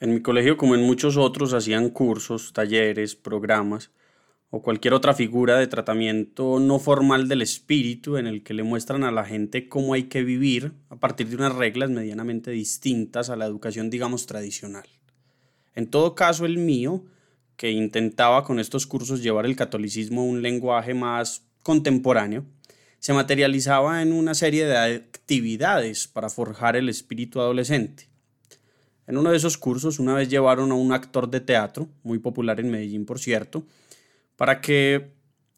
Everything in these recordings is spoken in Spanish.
En mi colegio, como en muchos otros, hacían cursos, talleres, programas o cualquier otra figura de tratamiento no formal del espíritu en el que le muestran a la gente cómo hay que vivir a partir de unas reglas medianamente distintas a la educación, digamos, tradicional. En todo caso, el mío, que intentaba con estos cursos llevar el catolicismo a un lenguaje más contemporáneo, se materializaba en una serie de actividades para forjar el espíritu adolescente en uno de esos cursos una vez llevaron a un actor de teatro, muy popular en Medellín por cierto, para que,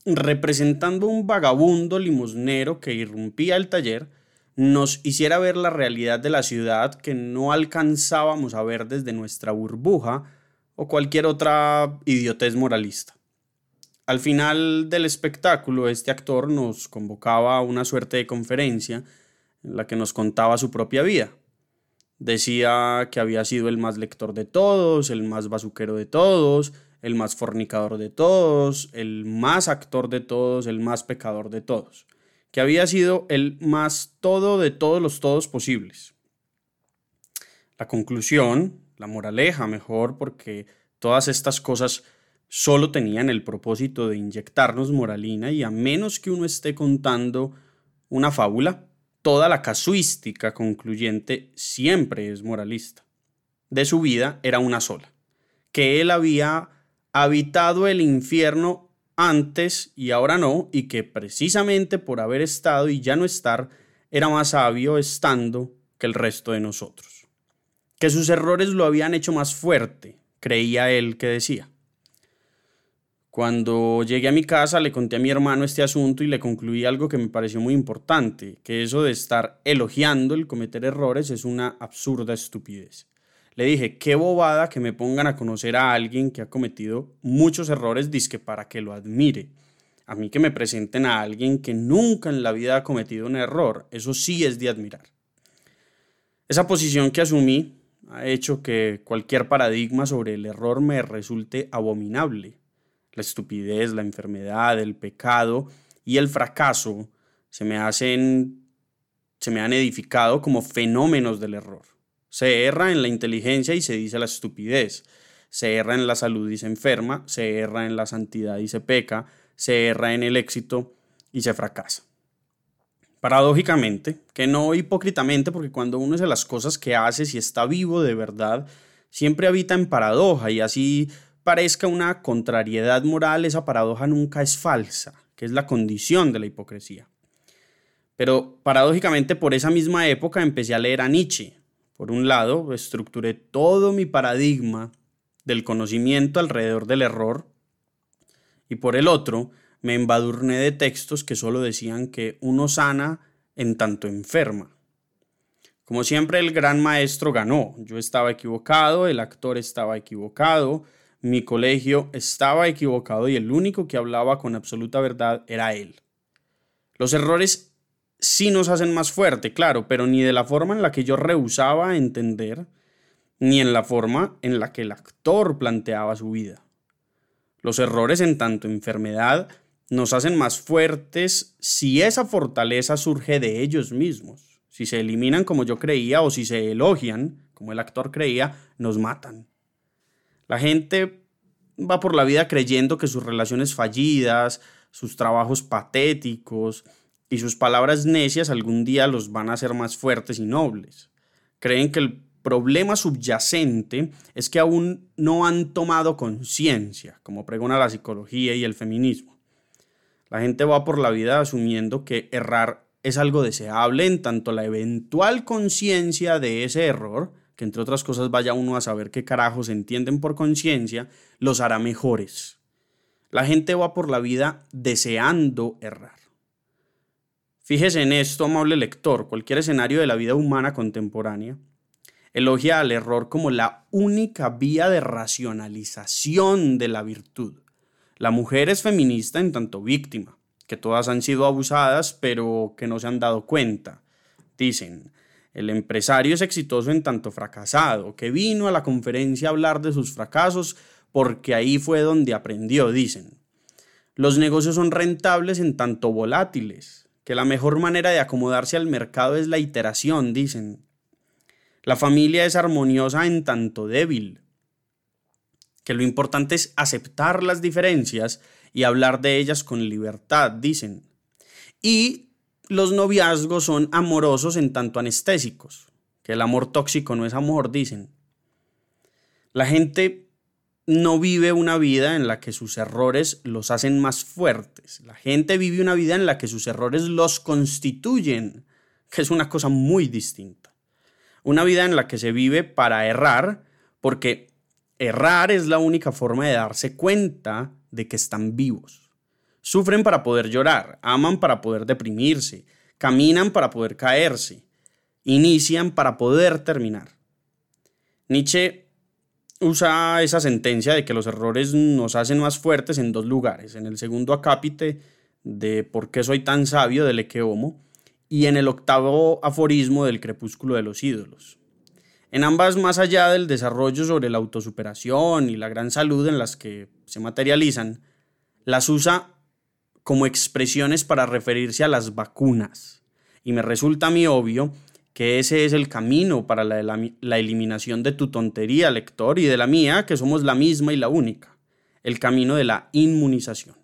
representando un vagabundo limosnero que irrumpía el taller, nos hiciera ver la realidad de la ciudad que no alcanzábamos a ver desde nuestra burbuja o cualquier otra idiotez moralista. Al final del espectáculo, este actor nos convocaba a una suerte de conferencia en la que nos contaba su propia vida, Decía que había sido el más lector de todos, el más bazuquero de todos, el más fornicador de todos, el más actor de todos, el más pecador de todos. Que había sido el más todo de todos los todos posibles. La conclusión, la moraleja mejor, porque todas estas cosas solo tenían el propósito de inyectarnos moralina y a menos que uno esté contando una fábula, Toda la casuística concluyente siempre es moralista. De su vida era una sola, que él había habitado el infierno antes y ahora no, y que precisamente por haber estado y ya no estar, era más sabio estando que el resto de nosotros. Que sus errores lo habían hecho más fuerte, creía él que decía. Cuando llegué a mi casa le conté a mi hermano este asunto y le concluí algo que me pareció muy importante, que eso de estar elogiando el cometer errores es una absurda estupidez. Le dije, qué bobada que me pongan a conocer a alguien que ha cometido muchos errores, disque para que lo admire. A mí que me presenten a alguien que nunca en la vida ha cometido un error, eso sí es de admirar. Esa posición que asumí ha hecho que cualquier paradigma sobre el error me resulte abominable la estupidez, la enfermedad, el pecado y el fracaso se me hacen, se me han edificado como fenómenos del error. Se erra en la inteligencia y se dice la estupidez. Se erra en la salud y se enferma. Se erra en la santidad y se peca. Se erra en el éxito y se fracasa. Paradójicamente, que no hipócritamente, porque cuando uno hace las cosas que hace, si está vivo de verdad, siempre habita en paradoja y así parezca una contrariedad moral, esa paradoja nunca es falsa, que es la condición de la hipocresía. Pero paradójicamente por esa misma época empecé a leer a Nietzsche. Por un lado, estructuré todo mi paradigma del conocimiento alrededor del error y por el otro, me embadurné de textos que solo decían que uno sana en tanto enferma. Como siempre, el gran maestro ganó. Yo estaba equivocado, el actor estaba equivocado, mi colegio estaba equivocado y el único que hablaba con absoluta verdad era él. Los errores sí nos hacen más fuerte, claro, pero ni de la forma en la que yo rehusaba entender, ni en la forma en la que el actor planteaba su vida. Los errores en tanto enfermedad nos hacen más fuertes si esa fortaleza surge de ellos mismos. Si se eliminan como yo creía o si se elogian como el actor creía, nos matan. La gente va por la vida creyendo que sus relaciones fallidas, sus trabajos patéticos y sus palabras necias algún día los van a hacer más fuertes y nobles. Creen que el problema subyacente es que aún no han tomado conciencia, como pregona la psicología y el feminismo. La gente va por la vida asumiendo que errar es algo deseable en tanto la eventual conciencia de ese error entre otras cosas vaya uno a saber qué carajos entienden por conciencia, los hará mejores. La gente va por la vida deseando errar. Fíjese en esto, amable lector, cualquier escenario de la vida humana contemporánea elogia al error como la única vía de racionalización de la virtud. La mujer es feminista en tanto víctima, que todas han sido abusadas pero que no se han dado cuenta. Dicen, el empresario es exitoso en tanto fracasado, que vino a la conferencia a hablar de sus fracasos porque ahí fue donde aprendió, dicen. Los negocios son rentables en tanto volátiles, que la mejor manera de acomodarse al mercado es la iteración, dicen. La familia es armoniosa en tanto débil. Que lo importante es aceptar las diferencias y hablar de ellas con libertad, dicen. Y los noviazgos son amorosos en tanto anestésicos. Que el amor tóxico no es amor, dicen. La gente no vive una vida en la que sus errores los hacen más fuertes. La gente vive una vida en la que sus errores los constituyen, que es una cosa muy distinta. Una vida en la que se vive para errar, porque errar es la única forma de darse cuenta de que están vivos. Sufren para poder llorar, aman para poder deprimirse, caminan para poder caerse, inician para poder terminar. Nietzsche usa esa sentencia de que los errores nos hacen más fuertes en dos lugares. En el segundo acápite de ¿Por qué soy tan sabio? del Eque Homo y en el octavo aforismo del Crepúsculo de los ídolos. En ambas, más allá del desarrollo sobre la autosuperación y la gran salud en las que se materializan, las usa como expresiones para referirse a las vacunas. Y me resulta mí obvio que ese es el camino para la, la, eliminación de tu tontería, lector, y de la mía, que somos la misma y la única, el camino de la inmunización.